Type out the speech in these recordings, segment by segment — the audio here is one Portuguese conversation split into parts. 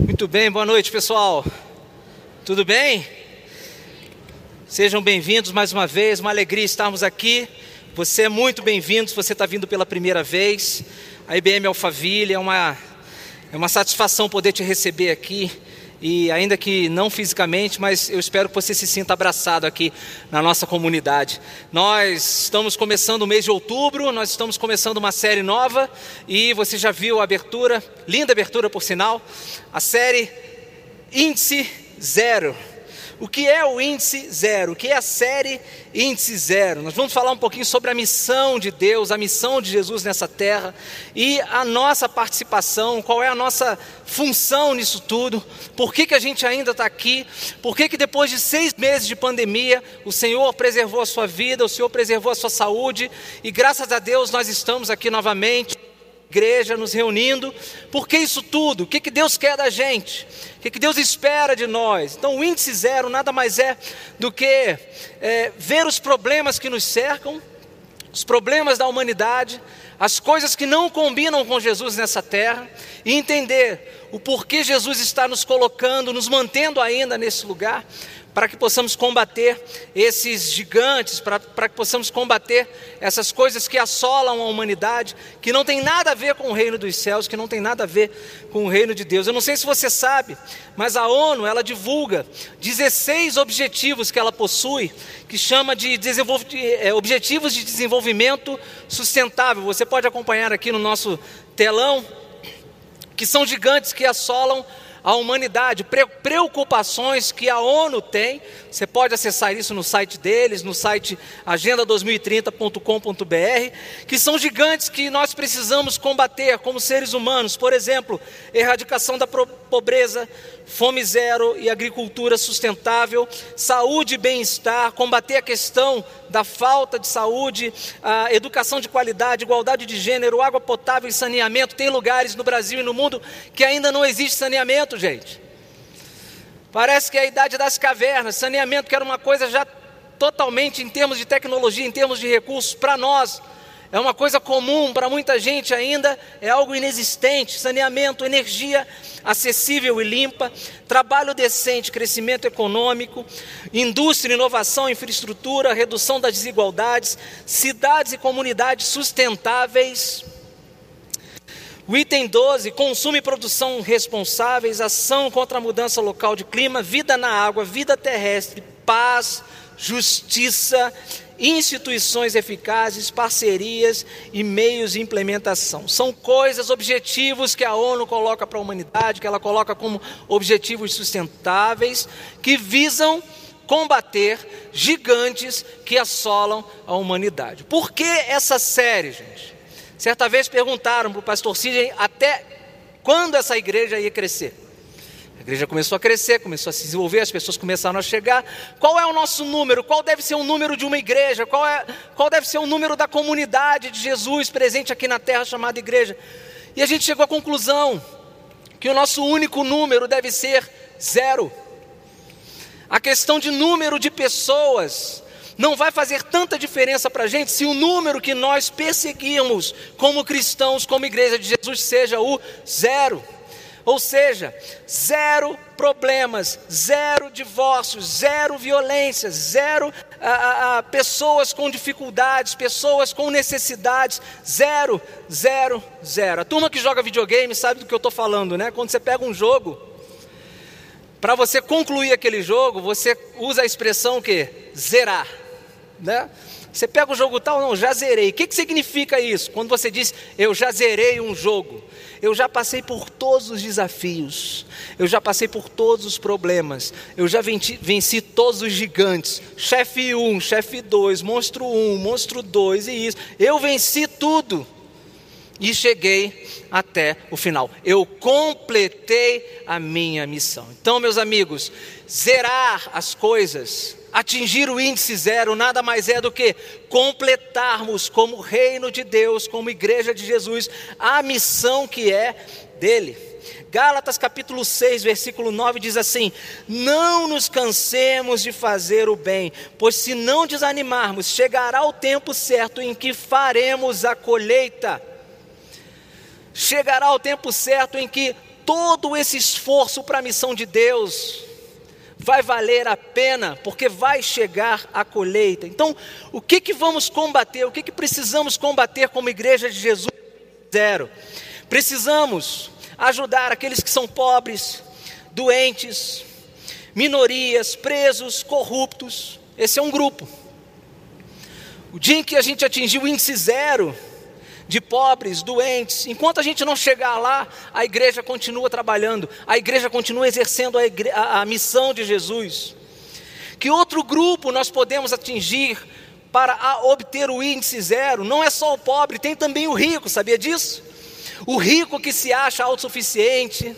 Muito bem, boa noite pessoal. Tudo bem? Sejam bem-vindos mais uma vez, uma alegria estarmos aqui. Você é muito bem-vindo você está vindo pela primeira vez. A IBM Alphaville é uma, é uma satisfação poder te receber aqui e ainda que não fisicamente, mas eu espero que você se sinta abraçado aqui na nossa comunidade. Nós estamos começando o mês de outubro, nós estamos começando uma série nova e você já viu a abertura, linda abertura por sinal, a série Índice Zero. O que é o índice zero? O que é a série índice zero? Nós vamos falar um pouquinho sobre a missão de Deus, a missão de Jesus nessa terra e a nossa participação, qual é a nossa função nisso tudo, por que, que a gente ainda está aqui, por que, que depois de seis meses de pandemia o Senhor preservou a sua vida, o Senhor preservou a sua saúde e graças a Deus nós estamos aqui novamente igreja, nos reunindo. Por que isso tudo? O que, que Deus quer da gente? O que, que Deus espera de nós? Então, o índice zero nada mais é do que é, ver os problemas que nos cercam, os problemas da humanidade, as coisas que não combinam com Jesus nessa terra, e entender o porquê Jesus está nos colocando, nos mantendo ainda nesse lugar, para que possamos combater esses gigantes, para, para que possamos combater essas coisas que assolam a humanidade, que não tem nada a ver com o reino dos céus, que não tem nada a ver com o reino de Deus. Eu não sei se você sabe, mas a ONU ela divulga 16 objetivos que ela possui, que chama de, de é, objetivos de desenvolvimento sustentável. Você pode acompanhar aqui no nosso telão, que são gigantes que assolam a humanidade, preocupações que a ONU tem. Você pode acessar isso no site deles, no site agenda2030.com.br, que são gigantes que nós precisamos combater como seres humanos. Por exemplo, erradicação da pobreza, fome zero e agricultura sustentável, saúde e bem-estar, combater a questão da falta de saúde, a educação de qualidade, igualdade de gênero, água potável e saneamento. Tem lugares no Brasil e no mundo que ainda não existe saneamento, gente. Parece que é a idade das cavernas, saneamento que era uma coisa já totalmente em termos de tecnologia, em termos de recursos, para nós é uma coisa comum para muita gente ainda, é algo inexistente. Saneamento, energia acessível e limpa, trabalho decente, crescimento econômico, indústria, inovação, infraestrutura, redução das desigualdades, cidades e comunidades sustentáveis. O item 12, consumo e produção responsáveis, ação contra a mudança local de clima, vida na água, vida terrestre, paz, justiça instituições eficazes, parcerias e meios de implementação. São coisas, objetivos que a ONU coloca para a humanidade, que ela coloca como objetivos sustentáveis, que visam combater gigantes que assolam a humanidade. Por que essa série, gente? Certa vez perguntaram para o pastor Sidney até quando essa igreja ia crescer igreja começou a crescer, começou a se desenvolver, as pessoas começaram a chegar. Qual é o nosso número? Qual deve ser o número de uma igreja? Qual, é, qual deve ser o número da comunidade de Jesus presente aqui na terra chamada igreja? E a gente chegou à conclusão que o nosso único número deve ser zero. A questão de número de pessoas não vai fazer tanta diferença para a gente se o número que nós perseguimos como cristãos, como igreja de Jesus, seja o zero. Ou seja, zero problemas, zero divórcios, zero violência, zero a, a, a, pessoas com dificuldades, pessoas com necessidades, zero, zero, zero. A turma que joga videogame sabe do que eu estou falando, né? Quando você pega um jogo, para você concluir aquele jogo, você usa a expressão que zerar, né? Você pega o jogo tal, não, já zerei. O que, que significa isso? Quando você diz, eu já zerei um jogo. Eu já passei por todos os desafios, eu já passei por todos os problemas, eu já venci, venci todos os gigantes, chefe 1, chefe 2, monstro 1, monstro 2 e isso. Eu venci tudo e cheguei até o final. Eu completei a minha missão. Então, meus amigos, zerar as coisas atingir o índice zero nada mais é do que completarmos, como reino de Deus, como igreja de Jesus, a missão que é dele. Gálatas capítulo 6, versículo 9 diz assim: Não nos cansemos de fazer o bem, pois se não desanimarmos, chegará o tempo certo em que faremos a colheita. Chegará o tempo certo em que todo esse esforço para a missão de Deus vai valer a pena, porque vai chegar a colheita. Então, o que que vamos combater? O que que precisamos combater como igreja de Jesus? Zero. Precisamos ajudar aqueles que são pobres, doentes, minorias, presos, corruptos. Esse é um grupo. O dia em que a gente atingir o índice zero de pobres, doentes, enquanto a gente não chegar lá, a igreja continua trabalhando, a igreja continua exercendo a, a missão de Jesus. Que outro grupo nós podemos atingir para obter o índice zero? Não é só o pobre, tem também o rico, sabia disso? O rico que se acha autossuficiente,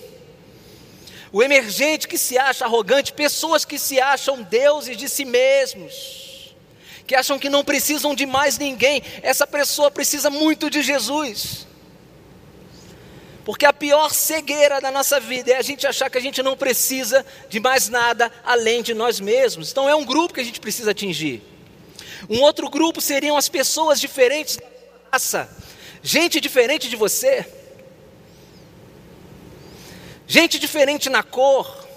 o emergente que se acha arrogante, pessoas que se acham deuses de si mesmos que acham que não precisam de mais ninguém. Essa pessoa precisa muito de Jesus. Porque a pior cegueira da nossa vida é a gente achar que a gente não precisa de mais nada além de nós mesmos. Então é um grupo que a gente precisa atingir. Um outro grupo seriam as pessoas diferentes da raça, gente diferente de você, gente diferente na cor,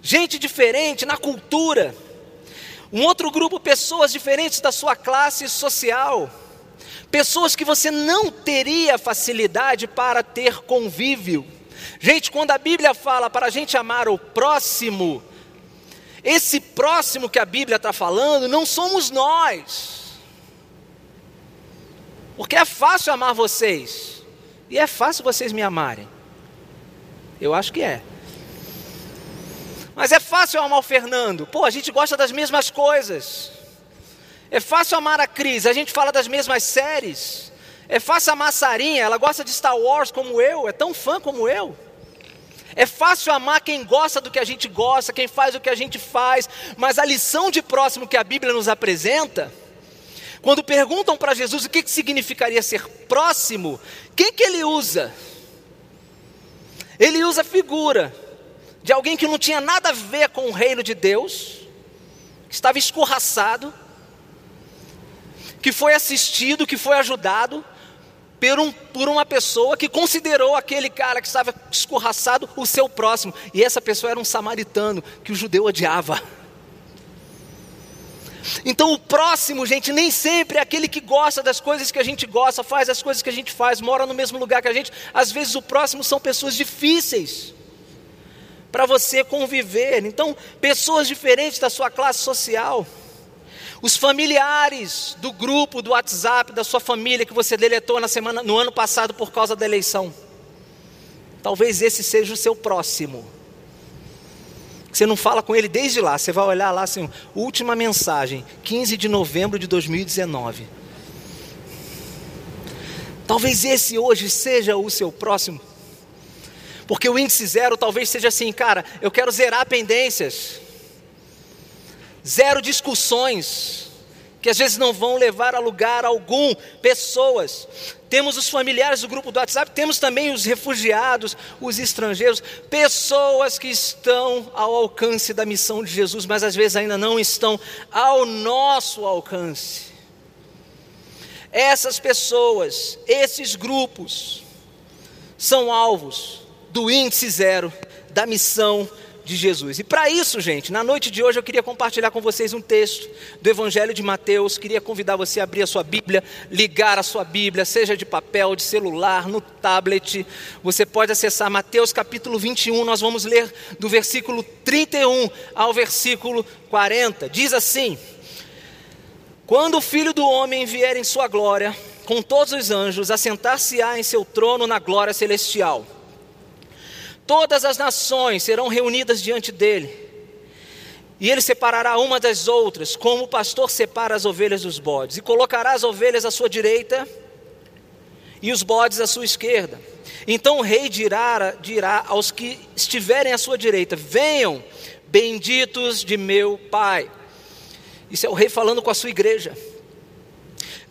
gente diferente na cultura. Um outro grupo, pessoas diferentes da sua classe social, pessoas que você não teria facilidade para ter convívio. Gente, quando a Bíblia fala para a gente amar o próximo, esse próximo que a Bíblia está falando não somos nós. Porque é fácil amar vocês, e é fácil vocês me amarem. Eu acho que é. Mas é fácil amar o Fernando. Pô, a gente gosta das mesmas coisas. É fácil amar a Cris, a gente fala das mesmas séries. É fácil amar a Sarinha, ela gosta de Star Wars como eu, é tão fã como eu. É fácil amar quem gosta do que a gente gosta, quem faz o que a gente faz, mas a lição de próximo que a Bíblia nos apresenta, quando perguntam para Jesus o que, que significaria ser próximo, quem que ele usa? Ele usa figura de alguém que não tinha nada a ver com o reino de Deus, que estava escorraçado, que foi assistido, que foi ajudado por, um, por uma pessoa que considerou aquele cara que estava escorraçado o seu próximo, e essa pessoa era um samaritano que o judeu odiava. Então, o próximo, gente, nem sempre é aquele que gosta das coisas que a gente gosta, faz as coisas que a gente faz, mora no mesmo lugar que a gente. Às vezes, o próximo são pessoas difíceis para você conviver. Então, pessoas diferentes da sua classe social, os familiares do grupo do WhatsApp da sua família que você deletou na semana, no ano passado por causa da eleição. Talvez esse seja o seu próximo. Você não fala com ele desde lá, você vai olhar lá assim, última mensagem, 15 de novembro de 2019. Talvez esse hoje seja o seu próximo. Porque o índice zero talvez seja assim, cara, eu quero zerar pendências, zero discussões, que às vezes não vão levar a lugar algum, pessoas. Temos os familiares do grupo do WhatsApp, temos também os refugiados, os estrangeiros, pessoas que estão ao alcance da missão de Jesus, mas às vezes ainda não estão ao nosso alcance. Essas pessoas, esses grupos, são alvos do índice zero da missão de Jesus. E para isso, gente, na noite de hoje eu queria compartilhar com vocês um texto do Evangelho de Mateus. Queria convidar você a abrir a sua Bíblia, ligar a sua Bíblia, seja de papel, de celular, no tablet. Você pode acessar Mateus capítulo 21. Nós vamos ler do versículo 31 ao versículo 40. Diz assim: Quando o Filho do Homem vier em sua glória, com todos os anjos, assentar-se-á em seu trono na glória celestial. Todas as nações serão reunidas diante dele. E ele separará uma das outras, como o pastor separa as ovelhas dos bodes, e colocará as ovelhas à sua direita e os bodes à sua esquerda. Então o rei dirá, dirá aos que estiverem à sua direita: Venham, benditos de meu Pai. Isso é o rei falando com a sua igreja.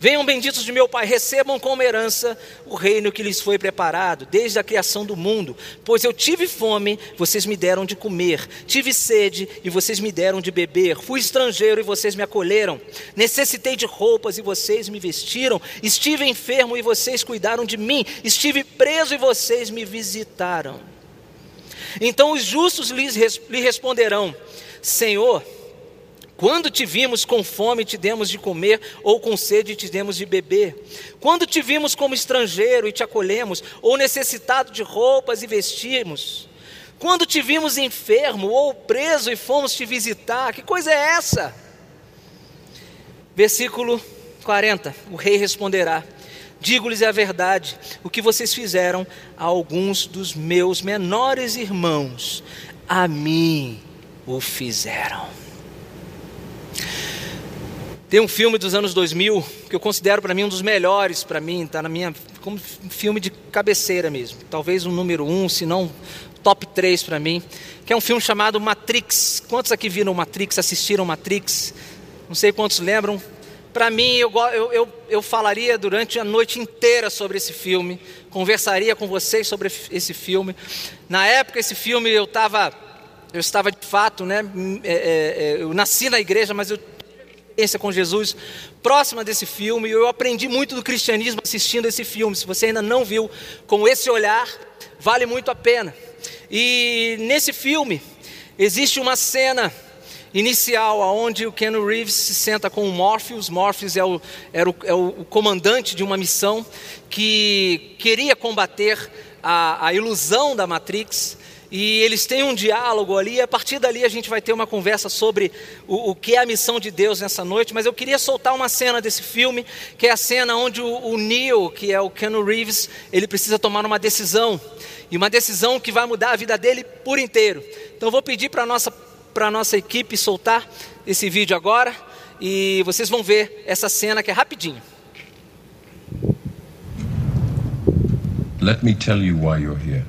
Venham benditos de meu Pai, recebam como herança o reino que lhes foi preparado desde a criação do mundo. Pois eu tive fome, vocês me deram de comer, tive sede e vocês me deram de beber, fui estrangeiro e vocês me acolheram, necessitei de roupas e vocês me vestiram, estive enfermo e vocês cuidaram de mim, estive preso e vocês me visitaram. Então os justos lhe responderão: Senhor, quando te vimos com fome, te demos de comer, ou com sede, te demos de beber? Quando te vimos como estrangeiro e te acolhemos, ou necessitado de roupas e vestimos? Quando te vimos enfermo ou preso e fomos te visitar? Que coisa é essa? Versículo 40: O rei responderá: Digo-lhes a verdade, o que vocês fizeram a alguns dos meus menores irmãos, a mim o fizeram. Tem um filme dos anos 2000 que eu considero para mim um dos melhores para mim, está na minha como filme de cabeceira mesmo, talvez um número um, se não top 3 para mim, que é um filme chamado Matrix. Quantos aqui viram Matrix, assistiram Matrix? Não sei quantos lembram. Para mim, eu, eu, eu, eu falaria durante a noite inteira sobre esse filme, conversaria com vocês sobre esse filme. Na época, esse filme eu estava eu estava de fato, né? É, é, é eu nasci na igreja, mas eu experiência com Jesus próxima desse filme. e Eu aprendi muito do cristianismo assistindo esse filme. Se você ainda não viu com esse olhar, vale muito a pena. E nesse filme existe uma cena inicial onde o Ken Reeves se senta com o Morpheus. Morpheus é o, era o, é o comandante de uma missão que queria combater a, a ilusão da Matrix e eles têm um diálogo ali, e a partir dali a gente vai ter uma conversa sobre o, o, que é a missão de Deus nessa noite, mas eu queria soltar uma cena desse filme, que é a cena onde o, o Neil, que é o Keanu Reeves, ele precisa tomar uma decisão, e uma decisão que vai mudar a vida dele por inteiro. Então eu vou pedir para a nossa, nossa equipe soltar esse vídeo agora, e vocês vão ver essa cena que é rapidinho. Let me tell you why you're here.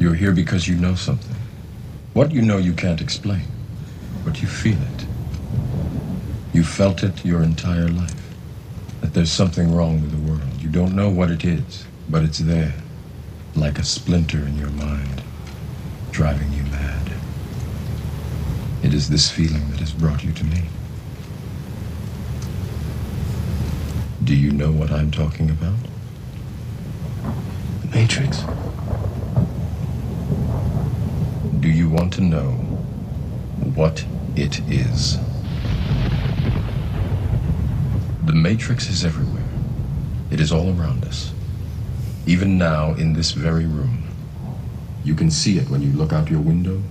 You're here because you know something. What you know you can't explain, but you feel it. You felt it your entire life. That there's something wrong with the world. You don't know what it is, but it's there, like a splinter in your mind, driving you mad. It is this feeling that has brought you to me. Do you know what I'm talking about? The Matrix. Do you want to know what it is? The Matrix is everywhere. It is all around us. Even now, in this very room. You can see it when you look out your window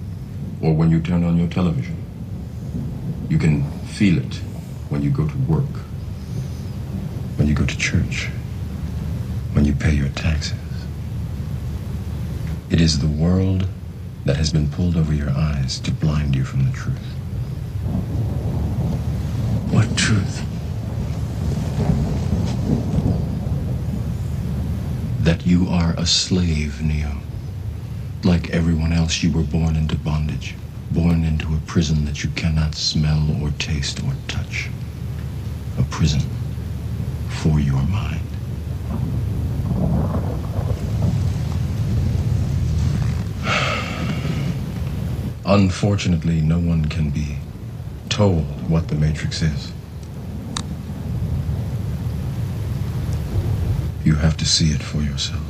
or when you turn on your television. You can feel it when you go to work, when you go to church, when you pay your taxes. It is the world that has been pulled over your eyes to blind you from the truth. What truth? That you are a slave, Neo. Like everyone else, you were born into bondage, born into a prison that you cannot smell or taste or touch. A prison for your mind. Unfortunately, no one can be told what the Matrix is. You have to see it for yourself.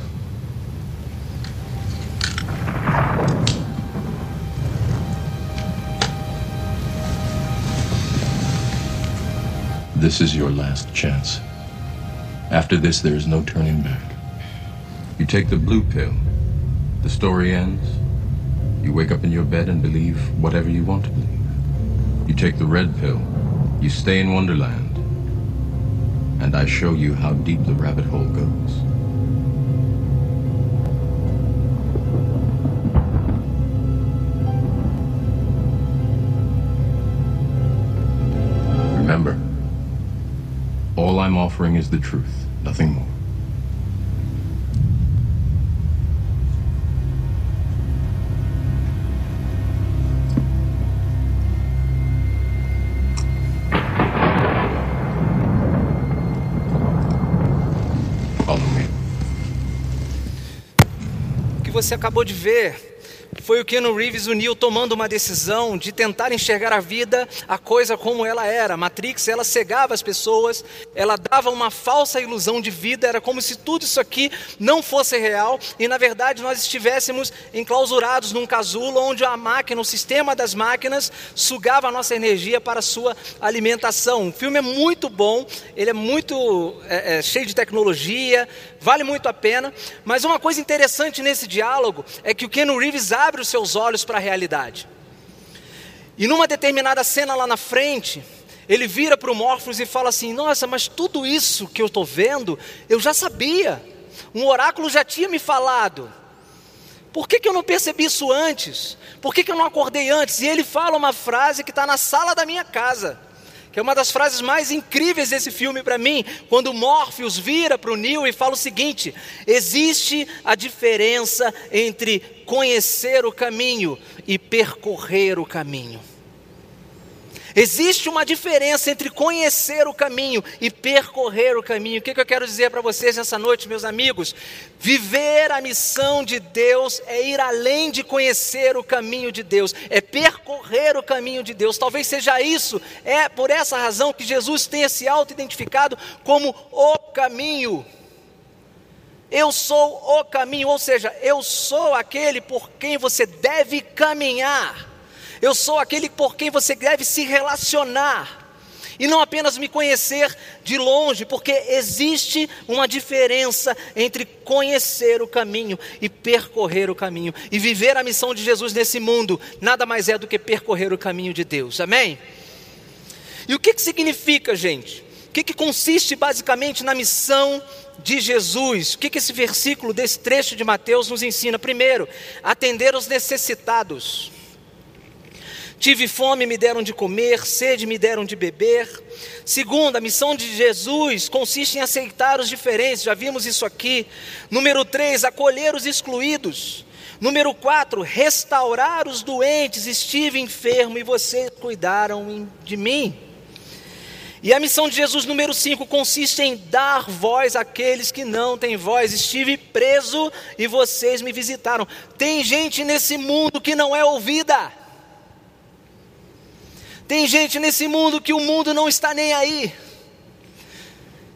This is your last chance. After this, there is no turning back. You take the blue pill, the story ends, you wake up in your bed and believe whatever you want to believe. You take the red pill. You stay in Wonderland. And I show you how deep the rabbit hole goes. Remember, all I'm offering is the truth, nothing more. Você acabou de ver foi o Keanu Reeves, o Neo, tomando uma decisão de tentar enxergar a vida, a coisa como ela era. Matrix, ela cegava as pessoas, ela dava uma falsa ilusão de vida, era como se tudo isso aqui não fosse real e, na verdade, nós estivéssemos enclausurados num casulo onde a máquina, o sistema das máquinas, sugava a nossa energia para a sua alimentação. O filme é muito bom, ele é muito é, é, cheio de tecnologia, vale muito a pena, mas uma coisa interessante nesse diálogo é que o Keanu Reeves abre os seus olhos para a realidade. E numa determinada cena lá na frente, ele vira para o Morpheus e fala assim: Nossa, mas tudo isso que eu estou vendo, eu já sabia. Um oráculo já tinha me falado. Por que, que eu não percebi isso antes? Por que, que eu não acordei antes? E ele fala uma frase que está na sala da minha casa que é uma das frases mais incríveis desse filme para mim, quando Morpheus vira para o Neo e fala o seguinte: existe a diferença entre conhecer o caminho e percorrer o caminho. Existe uma diferença entre conhecer o caminho e percorrer o caminho. O que, eu quero dizer para vocês nessa noite, meus amigos? Viver a missão de Deus é ir além de conhecer o caminho de Deus, é percorrer o caminho de Deus. Talvez seja isso, é por essa razão que Jesus tenha se auto-identificado como o caminho. Eu sou o caminho, ou seja, eu sou aquele por quem você deve caminhar. Eu sou aquele por quem você deve se relacionar. E não apenas me conhecer de longe, porque existe uma diferença entre conhecer o caminho e percorrer o caminho. E viver a missão de Jesus nesse mundo nada mais é do que percorrer o caminho de Deus. Amém? E o que, que significa, gente? O que, que consiste basicamente na missão de Jesus? O que, que esse versículo desse trecho de Mateus nos ensina? Primeiro, atender os necessitados. Tive fome, me deram de comer, sede, me deram de beber. Segundo, a missão de Jesus consiste em aceitar os diferentes, já vimos isso aqui. Número três, acolher os excluídos. Número quatro, restaurar os doentes. Estive enfermo e vocês cuidaram de mim. E a missão de Jesus, número 5, consiste em dar voz àqueles que não têm voz. Estive preso e vocês me visitaram. Tem gente nesse mundo que não é ouvida. Tem gente nesse mundo que o mundo não está nem aí.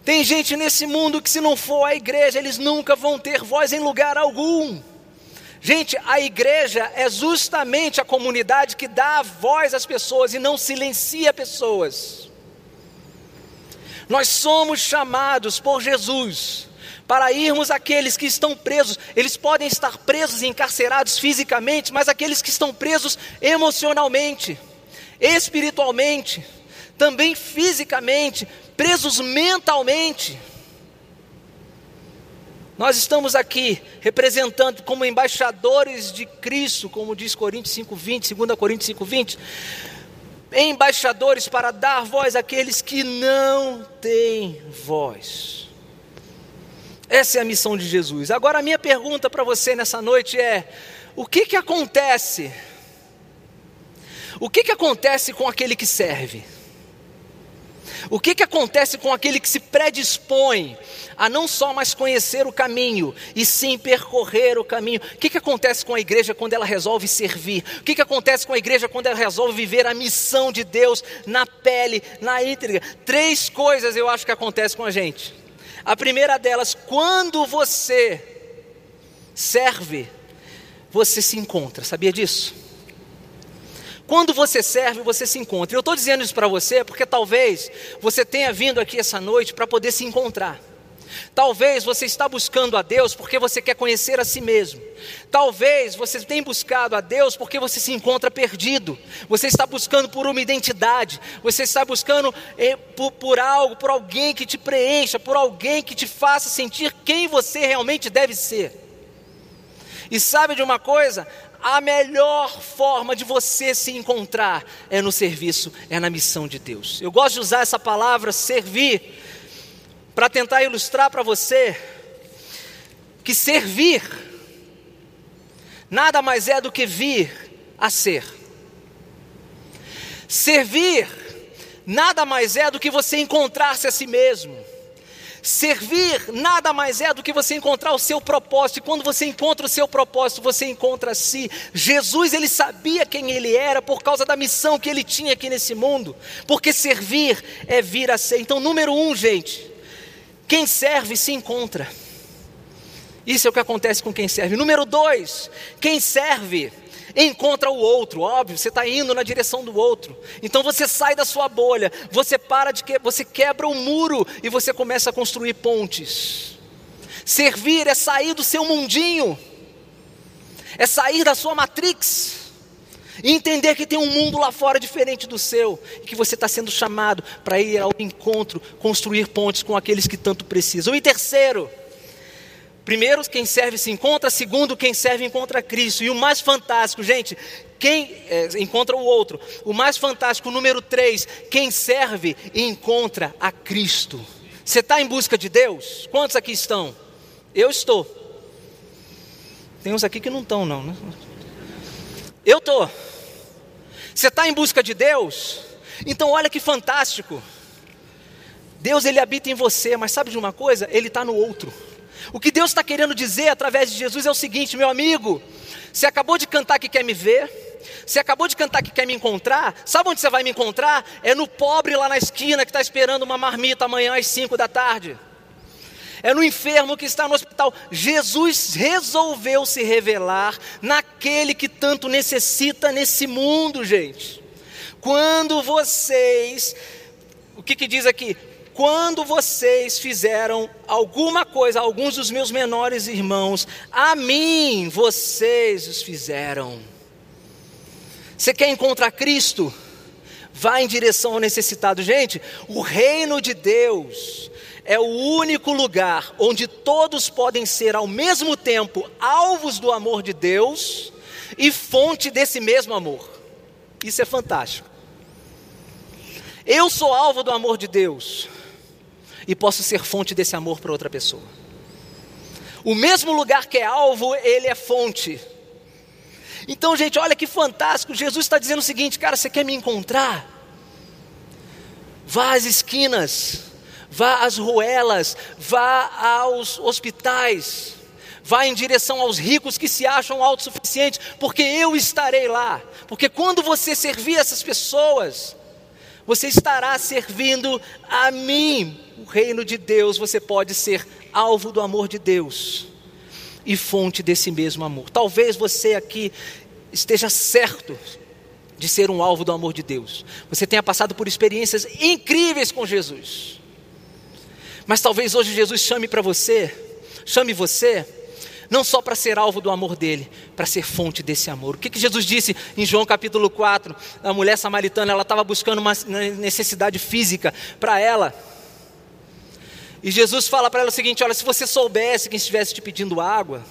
Tem gente nesse mundo que, se não for a igreja, eles nunca vão ter voz em lugar algum. Gente, a igreja é justamente a comunidade que dá voz às pessoas e não silencia pessoas. Nós somos chamados por Jesus para irmos àqueles que estão presos. Eles podem estar presos e encarcerados fisicamente, mas aqueles que estão presos emocionalmente espiritualmente, também fisicamente, presos mentalmente. Nós estamos aqui representando como embaixadores de Cristo, como diz Coríntios 5:20, 2 Coríntios 5:20, embaixadores para dar voz àqueles que não têm voz. Essa é a missão de Jesus. Agora a minha pergunta para você nessa noite é: o que que acontece o que, que acontece com aquele que serve? O que, que acontece com aquele que se predispõe a não só mais conhecer o caminho, e sim percorrer o caminho? O que, que acontece com a igreja quando ela resolve servir? O que, que acontece com a igreja quando ela resolve viver a missão de Deus na pele, na íntegra? Três coisas eu acho que acontecem com a gente. A primeira delas, quando você serve, você se encontra, sabia disso? Quando você serve, você se encontra. Eu estou dizendo isso para você porque talvez você tenha vindo aqui essa noite para poder se encontrar. Talvez você está buscando a Deus porque você quer conhecer a si mesmo. Talvez você tenha buscado a Deus porque você se encontra perdido. Você está buscando por uma identidade. Você está buscando eh, por, por algo, por alguém que te preencha, por alguém que te faça sentir quem você realmente deve ser. E sabe de uma coisa? A melhor forma de você se encontrar é no serviço, é na missão de Deus. Eu gosto de usar essa palavra servir para tentar ilustrar para você que servir nada mais é do que vir a ser. Servir nada mais é do que você encontrar-se a si mesmo. Servir nada mais é do que você encontrar o seu propósito, e quando você encontra o seu propósito, você encontra a si. Jesus, ele sabia quem ele era por causa da missão que ele tinha aqui nesse mundo, porque servir é vir a ser. Então, número um, gente, quem serve se encontra. Isso é o que acontece com quem serve. Número dois, quem serve encontra o outro, óbvio, você está indo na direção do outro. Então você sai da sua bolha, você para de que, você quebra o muro e você começa a construir pontes. Servir é sair do seu mundinho, é sair da sua matrix. E entender que tem um mundo lá fora diferente do seu, e que você está sendo chamado para ir ao encontro, construir pontes com aqueles que tanto precisam. E terceiro, Primeiro, quem serve se encontra. Segundo, quem serve encontra Cristo. E o mais fantástico, gente, quem é, encontra o outro. O mais fantástico, número três, quem serve encontra a Cristo. Você está em busca de Deus? Quantos aqui estão? Eu estou. Tem uns aqui que não estão, não. Né? Eu estou. Você está em busca de Deus? Então, olha que fantástico. Deus, ele habita em você, mas sabe de uma coisa? Ele está no outro. O que Deus está querendo dizer através de Jesus é o seguinte, meu amigo: você acabou de cantar que quer me ver, você acabou de cantar que quer me encontrar, sabe onde você vai me encontrar? É no pobre lá na esquina que está esperando uma marmita amanhã às 5 da tarde. É no enfermo que está no hospital. Jesus resolveu se revelar naquele que tanto necessita nesse mundo, gente. Quando vocês, o que, que diz aqui? Quando vocês fizeram alguma coisa, alguns dos meus menores irmãos, a mim vocês os fizeram. Você quer encontrar Cristo? Vá em direção ao necessitado. Gente, o reino de Deus é o único lugar onde todos podem ser ao mesmo tempo alvos do amor de Deus e fonte desse mesmo amor. Isso é fantástico. Eu sou alvo do amor de Deus e posso ser fonte desse amor para outra pessoa. O mesmo lugar que é alvo, ele é fonte. Então, gente, olha que fantástico. Jesus está dizendo o seguinte, cara, você quer me encontrar? Vá às esquinas, vá às ruelas, vá aos hospitais, vá em direção aos ricos que se acham autossuficientes, porque eu estarei lá. Porque quando você servir essas pessoas, você estará servindo a mim. O reino de Deus, você pode ser alvo do amor de Deus e fonte desse mesmo amor. Talvez você aqui esteja certo de ser um alvo do amor de Deus. Você tenha passado por experiências incríveis com Jesus. Mas talvez hoje Jesus chame para você, chame você não só para ser alvo do amor dele, para ser fonte desse amor. O que, que Jesus disse em João capítulo 4? A mulher samaritana, ela estava buscando uma necessidade física para ela. E Jesus fala para ela o seguinte: Olha, se você soubesse quem estivesse te pedindo água,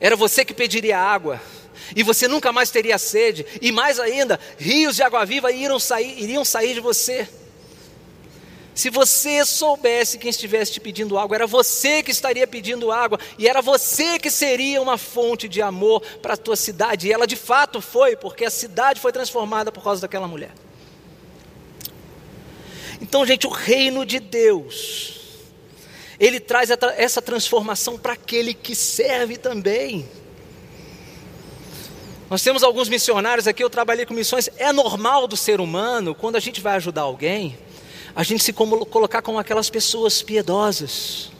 era você que pediria água, e você nunca mais teria sede, e mais ainda, rios de água viva iriam sair, iriam sair de você. Se você soubesse quem estivesse te pedindo água, era você que estaria pedindo água, e era você que seria uma fonte de amor para a tua cidade. E ela de fato foi, porque a cidade foi transformada por causa daquela mulher. Então, gente, o reino de Deus, ele traz essa transformação para aquele que serve também. Nós temos alguns missionários aqui, eu trabalhei com missões. É normal do ser humano, quando a gente vai ajudar alguém, a gente se colocar como aquelas pessoas piedosas,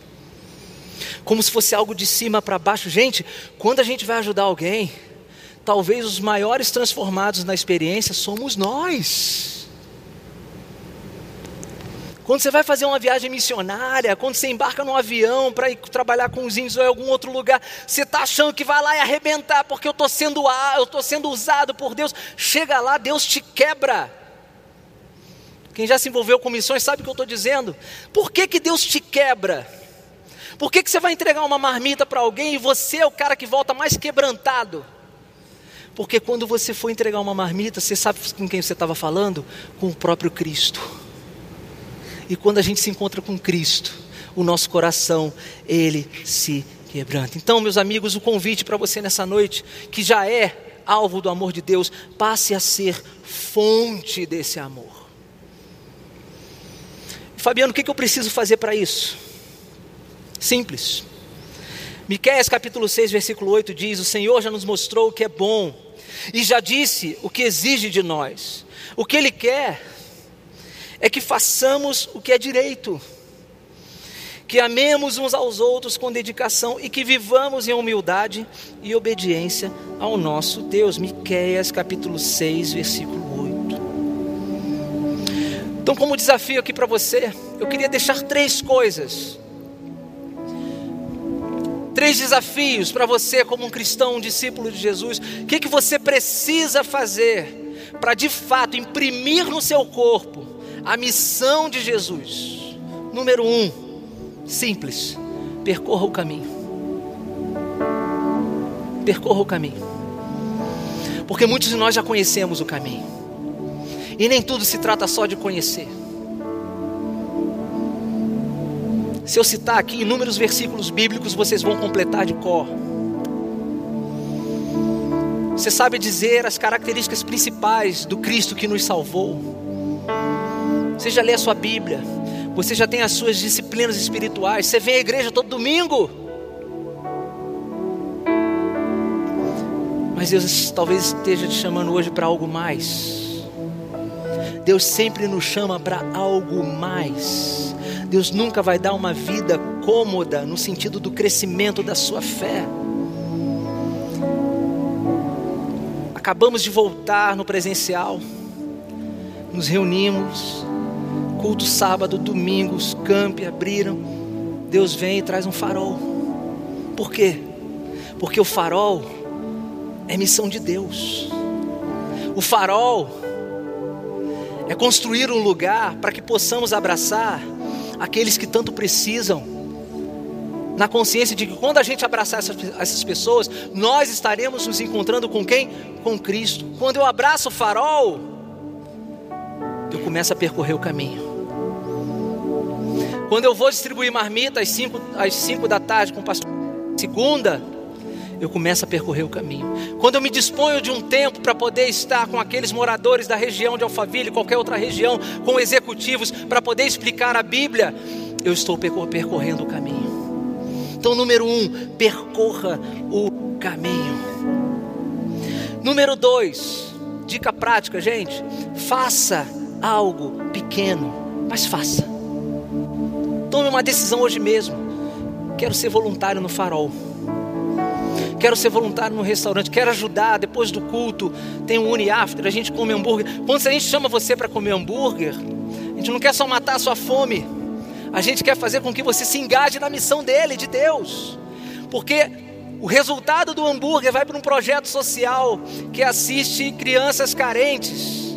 como se fosse algo de cima para baixo. Gente, quando a gente vai ajudar alguém, talvez os maiores transformados na experiência somos nós. Quando você vai fazer uma viagem missionária, quando você embarca num avião para ir trabalhar com os índios ou em algum outro lugar, você está achando que vai lá e arrebentar, porque eu estou sendo, eu estou sendo usado por Deus. Chega lá, Deus te quebra. Quem já se envolveu com missões sabe o que eu estou dizendo. Por que, que Deus te quebra? Por que, que você vai entregar uma marmita para alguém e você é o cara que volta mais quebrantado? Porque quando você for entregar uma marmita, você sabe com quem você estava falando? Com o próprio Cristo. E quando a gente se encontra com Cristo, o nosso coração, ele se quebranta. Então, meus amigos, o convite para você nessa noite, que já é alvo do amor de Deus, passe a ser fonte desse amor Fabiano, o que eu preciso fazer para isso? Simples. Miqueias capítulo 6, versículo 8 diz: O Senhor já nos mostrou o que é bom e já disse o que exige de nós. O que Ele quer é que façamos o que é direito, que amemos uns aos outros com dedicação e que vivamos em humildade e obediência ao nosso Deus. Miqueias capítulo 6, versículo 8. Então, como desafio aqui para você, eu queria deixar três coisas Três desafios para você, como um cristão, um discípulo de Jesus. O que, que você precisa fazer para de fato imprimir no seu corpo a missão de Jesus? Número um, simples: percorra o caminho. Percorra o caminho. Porque muitos de nós já conhecemos o caminho. E nem tudo se trata só de conhecer. Se eu citar aqui inúmeros versículos bíblicos, vocês vão completar de cor. Você sabe dizer as características principais do Cristo que nos salvou. Você já lê a sua Bíblia. Você já tem as suas disciplinas espirituais. Você vem à igreja todo domingo. Mas Deus talvez esteja te chamando hoje para algo mais. Deus sempre nos chama para algo mais. Deus nunca vai dar uma vida cômoda no sentido do crescimento da sua fé. Acabamos de voltar no presencial, nos reunimos, culto sábado, domingos, camp abriram. Deus vem e traz um farol. Por quê? Porque o farol é missão de Deus. O farol é construir um lugar para que possamos abraçar aqueles que tanto precisam, na consciência de que quando a gente abraçar essas, essas pessoas, nós estaremos nos encontrando com quem? Com Cristo. Quando eu abraço o farol, eu começo a percorrer o caminho. Quando eu vou distribuir marmita às 5 às cinco da tarde com o pastor, segunda, eu começo a percorrer o caminho. Quando eu me disponho de um tempo para poder estar com aqueles moradores da região de Alphaville, qualquer outra região, com executivos, para poder explicar a Bíblia, eu estou percorrendo o caminho. Então, número um, percorra o caminho. Número dois, dica prática, gente: faça algo pequeno, mas faça. Tome uma decisão hoje mesmo. Quero ser voluntário no farol quero ser voluntário no restaurante, quero ajudar depois do culto, tem um Uni After, a gente come hambúrguer. Quando a gente chama você para comer hambúrguer, a gente não quer só matar a sua fome, a gente quer fazer com que você se engaje na missão dele, de Deus, porque o resultado do hambúrguer vai para um projeto social que assiste crianças carentes.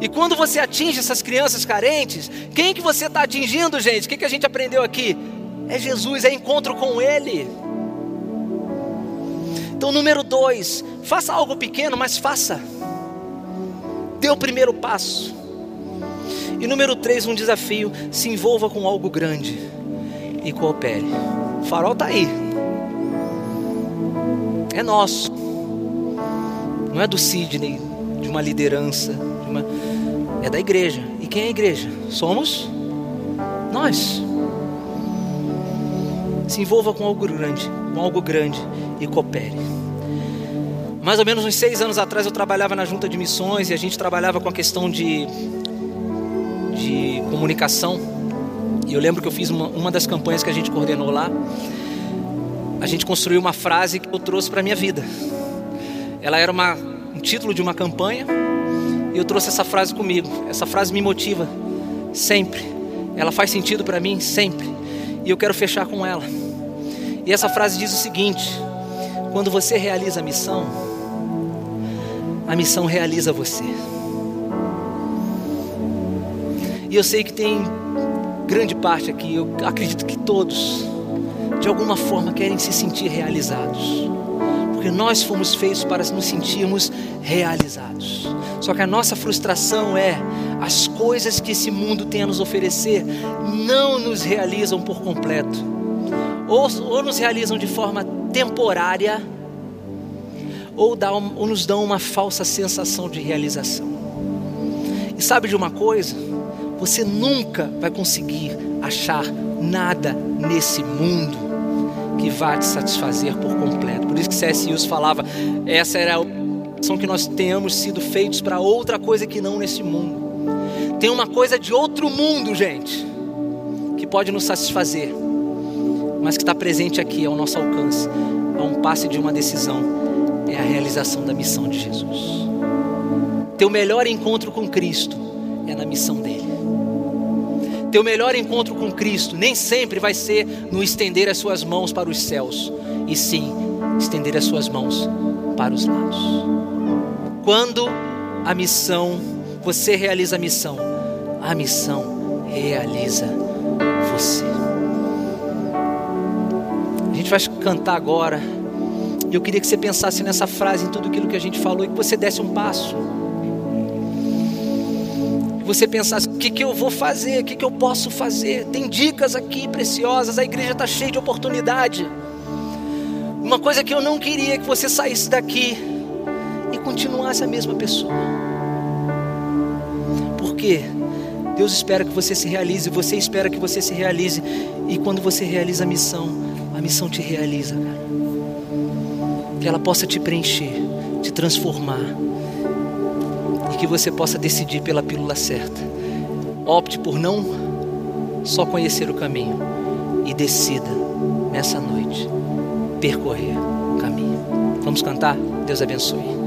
E quando você atinge essas crianças carentes, quem que você está atingindo, gente? O que, que a gente aprendeu aqui? É Jesus, é encontro com Ele. Então, número dois, faça algo pequeno, mas faça. Dê o primeiro passo. E número três, um desafio: se envolva com algo grande e coopere. O farol está aí. É nosso. Não é do Sidney, de uma liderança, de uma... é da igreja. E quem é a igreja? Somos nós. Se envolva com algo grande, com algo grande e coopere. Mais ou menos uns seis anos atrás eu trabalhava na junta de missões e a gente trabalhava com a questão de, de comunicação. E eu lembro que eu fiz uma, uma das campanhas que a gente coordenou lá. A gente construiu uma frase que eu trouxe para minha vida. Ela era uma, um título de uma campanha e eu trouxe essa frase comigo. Essa frase me motiva sempre. Ela faz sentido para mim sempre. E eu quero fechar com ela. E essa frase diz o seguinte: quando você realiza a missão, a missão realiza você. E eu sei que tem grande parte aqui, eu acredito que todos, de alguma forma, querem se sentir realizados. Porque nós fomos feitos para nos sentirmos realizados. Só que a nossa frustração é as coisas que esse mundo tem a nos oferecer não nos realizam por completo. Ou, ou nos realizam de forma temporária ou, dá, ou nos dão uma falsa sensação de realização. E sabe de uma coisa? você nunca vai conseguir achar nada nesse mundo que vá te satisfazer por completo. Por isso que C.S. Lewis falava, essa era a opção que nós tenhamos sido feitos para outra coisa que não nesse mundo. Tem uma coisa de outro mundo, gente, que pode nos satisfazer, mas que está presente aqui ao nosso alcance, a um passe de uma decisão, é a realização da missão de Jesus. Teu melhor encontro com Cristo é na missão dele. Teu melhor encontro com Cristo nem sempre vai ser no estender as suas mãos para os céus, e sim estender as suas mãos para os lados. Quando a missão, você realiza a missão, a missão realiza você. A gente vai cantar agora. Eu queria que você pensasse nessa frase, em tudo aquilo que a gente falou, e que você desse um passo você pensasse: o que, que eu vou fazer? O que, que eu posso fazer? Tem dicas aqui preciosas, a igreja está cheia de oportunidade. Uma coisa que eu não queria é que você saísse daqui e continuasse a mesma pessoa. Quê? Deus espera que você se realize, você espera que você se realize, e quando você realiza a missão, a missão te realiza, cara. Que ela possa te preencher, te transformar que você possa decidir pela pílula certa. Opte por não só conhecer o caminho e decida nessa noite percorrer o caminho. Vamos cantar? Deus abençoe.